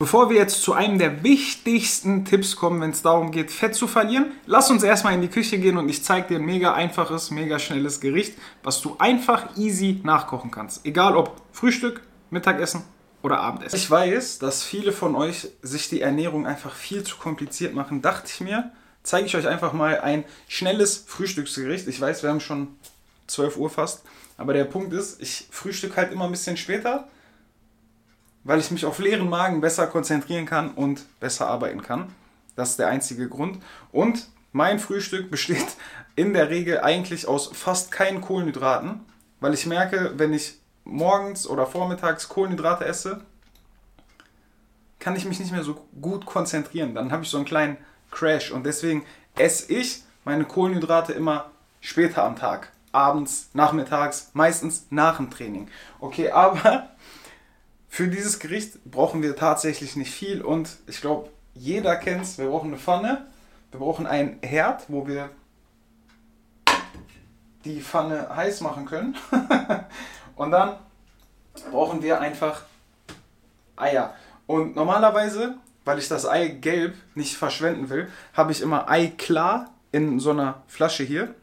Bevor wir jetzt zu einem der wichtigsten Tipps kommen, wenn es darum geht, Fett zu verlieren, lass uns erstmal in die Küche gehen und ich zeige dir ein mega einfaches, mega schnelles Gericht, was du einfach easy nachkochen kannst. Egal ob Frühstück, Mittagessen oder Abendessen. Ich weiß, dass viele von euch sich die Ernährung einfach viel zu kompliziert machen. Dachte ich mir, zeige ich euch einfach mal ein schnelles Frühstücksgericht. Ich weiß, wir haben schon 12 Uhr fast, aber der Punkt ist, ich frühstück halt immer ein bisschen später weil ich mich auf leeren Magen besser konzentrieren kann und besser arbeiten kann. Das ist der einzige Grund. Und mein Frühstück besteht in der Regel eigentlich aus fast keinen Kohlenhydraten, weil ich merke, wenn ich morgens oder vormittags Kohlenhydrate esse, kann ich mich nicht mehr so gut konzentrieren. Dann habe ich so einen kleinen Crash und deswegen esse ich meine Kohlenhydrate immer später am Tag. Abends, nachmittags, meistens nach dem Training. Okay, aber für dieses Gericht brauchen wir tatsächlich nicht viel und ich glaube, jeder kennt es. Wir brauchen eine Pfanne, wir brauchen einen Herd, wo wir die Pfanne heiß machen können. und dann brauchen wir einfach Eier. Und normalerweise, weil ich das Ei gelb nicht verschwenden will, habe ich immer Ei klar in so einer Flasche hier.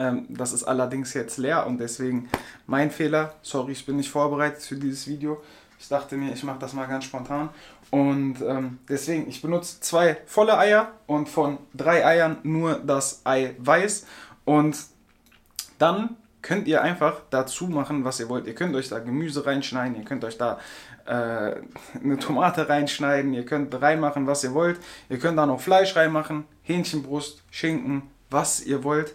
Ähm, das ist allerdings jetzt leer und deswegen mein Fehler. Sorry, ich bin nicht vorbereitet für dieses Video. Ich dachte mir, ich mache das mal ganz spontan. Und ähm, deswegen, ich benutze zwei volle Eier und von drei Eiern nur das Ei weiß. Und dann könnt ihr einfach dazu machen, was ihr wollt. Ihr könnt euch da Gemüse reinschneiden, ihr könnt euch da äh, eine Tomate reinschneiden, ihr könnt reinmachen, was ihr wollt. Ihr könnt da noch Fleisch reinmachen, Hähnchenbrust, Schinken, was ihr wollt.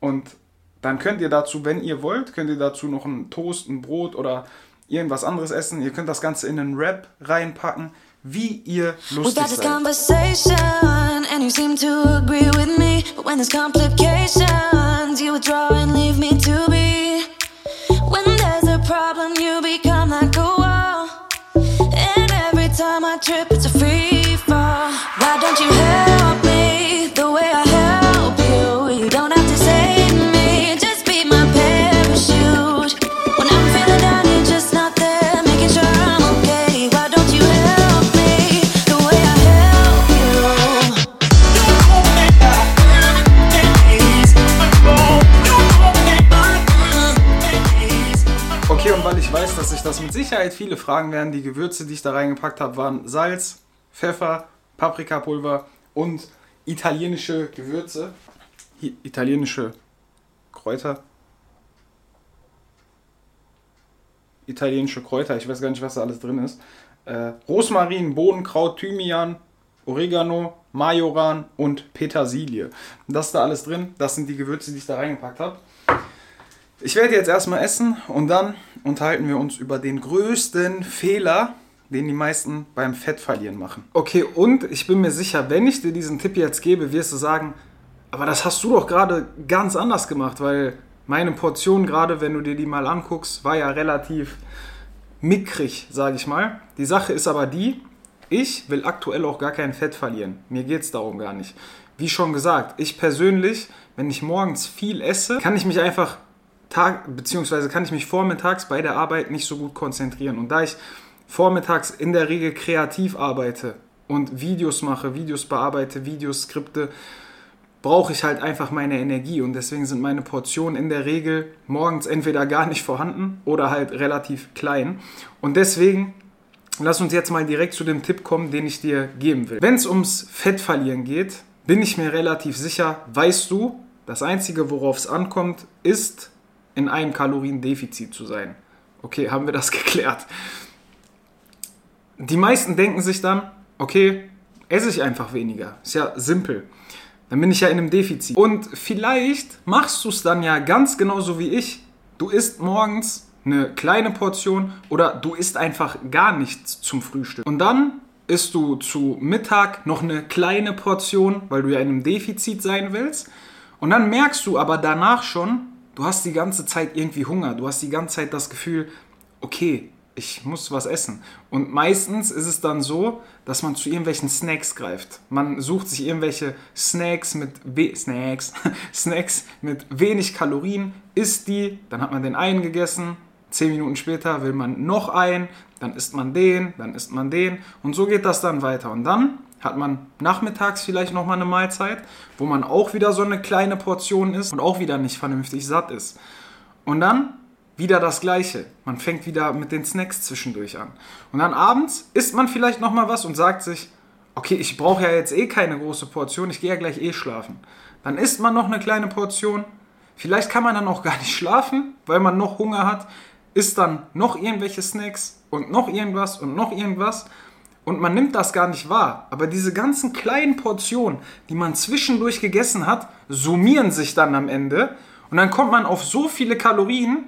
Und dann könnt ihr dazu, wenn ihr wollt, könnt ihr dazu noch einen Toast, ein Brot oder irgendwas anderes essen. Ihr könnt das Ganze in einen Wrap reinpacken, wie ihr lustig seid. problem You become like a wall And every time I trip It's a free Sicherheit viele fragen werden, die Gewürze, die ich da reingepackt habe, waren Salz, Pfeffer, Paprikapulver und italienische Gewürze. Italienische Kräuter. Italienische Kräuter, ich weiß gar nicht, was da alles drin ist. Äh, Rosmarin, Bohnenkraut, Thymian, Oregano, Majoran und Petersilie. Das ist da alles drin. Das sind die Gewürze, die ich da reingepackt habe. Ich werde jetzt erstmal essen und dann unterhalten wir uns über den größten Fehler, den die meisten beim Fettverlieren machen. Okay, und ich bin mir sicher, wenn ich dir diesen Tipp jetzt gebe, wirst du sagen, aber das hast du doch gerade ganz anders gemacht, weil meine Portion, gerade wenn du dir die mal anguckst, war ja relativ mickrig, sage ich mal. Die Sache ist aber die, ich will aktuell auch gar kein Fett verlieren. Mir geht es darum gar nicht. Wie schon gesagt, ich persönlich, wenn ich morgens viel esse, kann ich mich einfach Tag, beziehungsweise kann ich mich vormittags bei der Arbeit nicht so gut konzentrieren. Und da ich vormittags in der Regel kreativ arbeite und Videos mache, Videos bearbeite, Videos skripte, brauche ich halt einfach meine Energie und deswegen sind meine Portionen in der Regel morgens entweder gar nicht vorhanden oder halt relativ klein. Und deswegen lass uns jetzt mal direkt zu dem Tipp kommen, den ich dir geben will. Wenn es ums Fettverlieren geht, bin ich mir relativ sicher, weißt du, das Einzige, worauf es ankommt, ist in einem Kaloriendefizit zu sein. Okay, haben wir das geklärt. Die meisten denken sich dann, okay, esse ich einfach weniger. Ist ja simpel. Dann bin ich ja in einem Defizit. Und vielleicht machst du es dann ja ganz genauso wie ich. Du isst morgens eine kleine Portion oder du isst einfach gar nichts zum Frühstück. Und dann isst du zu Mittag noch eine kleine Portion, weil du ja in einem Defizit sein willst. Und dann merkst du aber danach schon, du hast die ganze Zeit irgendwie Hunger. Du hast die ganze Zeit das Gefühl, okay, ich muss was essen. Und meistens ist es dann so, dass man zu irgendwelchen Snacks greift. Man sucht sich irgendwelche Snacks mit we Snacks, Snacks mit wenig Kalorien, isst die, dann hat man den einen gegessen, Zehn Minuten später will man noch einen, dann isst man den, dann isst man den und so geht das dann weiter. Und dann hat man nachmittags vielleicht nochmal eine Mahlzeit, wo man auch wieder so eine kleine Portion isst und auch wieder nicht vernünftig satt ist. Und dann wieder das Gleiche. Man fängt wieder mit den Snacks zwischendurch an. Und dann abends isst man vielleicht nochmal was und sagt sich, okay, ich brauche ja jetzt eh keine große Portion, ich gehe ja gleich eh schlafen. Dann isst man noch eine kleine Portion. Vielleicht kann man dann auch gar nicht schlafen, weil man noch Hunger hat. Isst dann noch irgendwelche Snacks und noch irgendwas und noch irgendwas. Und man nimmt das gar nicht wahr. Aber diese ganzen kleinen Portionen, die man zwischendurch gegessen hat, summieren sich dann am Ende. Und dann kommt man auf so viele Kalorien,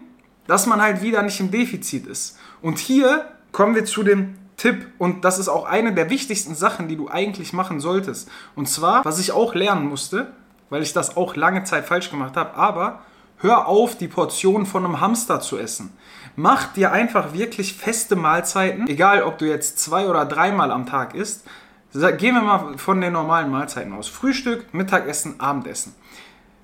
dass man halt wieder nicht im Defizit ist. Und hier kommen wir zu dem Tipp und das ist auch eine der wichtigsten Sachen, die du eigentlich machen solltest. Und zwar, was ich auch lernen musste, weil ich das auch lange Zeit falsch gemacht habe, aber hör auf, die Portion von einem Hamster zu essen. Mach dir einfach wirklich feste Mahlzeiten, egal ob du jetzt zwei oder dreimal am Tag isst. Gehen wir mal von den normalen Mahlzeiten aus. Frühstück, Mittagessen, Abendessen.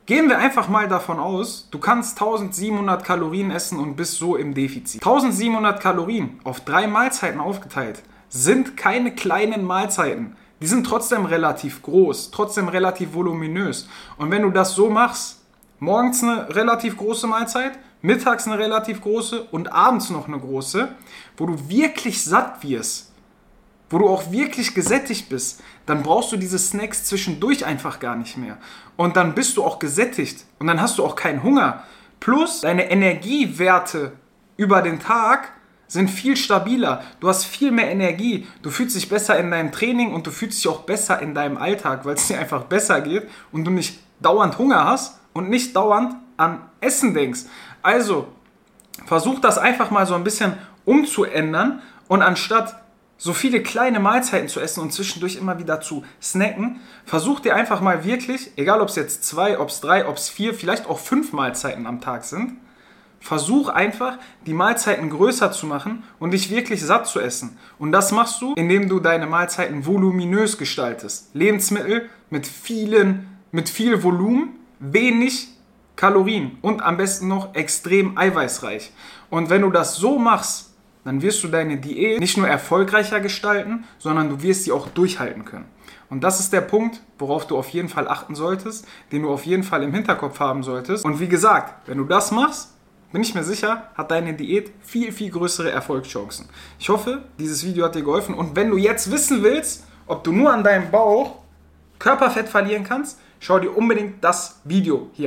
Gehen wir einfach mal davon aus, du kannst 1700 Kalorien essen und bist so im Defizit. 1700 Kalorien auf drei Mahlzeiten aufgeteilt sind keine kleinen Mahlzeiten. Die sind trotzdem relativ groß, trotzdem relativ voluminös. Und wenn du das so machst, morgens eine relativ große Mahlzeit, mittags eine relativ große und abends noch eine große, wo du wirklich satt wirst, wo du auch wirklich gesättigt bist, dann brauchst du diese Snacks zwischendurch einfach gar nicht mehr. Und dann bist du auch gesättigt und dann hast du auch keinen Hunger. Plus deine Energiewerte über den Tag sind viel stabiler. Du hast viel mehr Energie. Du fühlst dich besser in deinem Training und du fühlst dich auch besser in deinem Alltag, weil es dir einfach besser geht und du nicht dauernd Hunger hast und nicht dauernd an Essen denkst. Also versuch das einfach mal so ein bisschen umzuändern und anstatt so viele kleine Mahlzeiten zu essen und zwischendurch immer wieder zu snacken, versuch dir einfach mal wirklich, egal ob es jetzt zwei, ob es drei, ob es vier, vielleicht auch fünf Mahlzeiten am Tag sind, versuch einfach die Mahlzeiten größer zu machen und dich wirklich satt zu essen. Und das machst du, indem du deine Mahlzeiten voluminös gestaltest. Lebensmittel mit vielen, mit viel Volumen, wenig Kalorien und am besten noch extrem eiweißreich. Und wenn du das so machst, dann wirst du deine Diät nicht nur erfolgreicher gestalten, sondern du wirst sie auch durchhalten können. Und das ist der Punkt, worauf du auf jeden Fall achten solltest, den du auf jeden Fall im Hinterkopf haben solltest. Und wie gesagt, wenn du das machst, bin ich mir sicher, hat deine Diät viel, viel größere Erfolgschancen. Ich hoffe, dieses Video hat dir geholfen. Und wenn du jetzt wissen willst, ob du nur an deinem Bauch Körperfett verlieren kannst, schau dir unbedingt das Video hier an.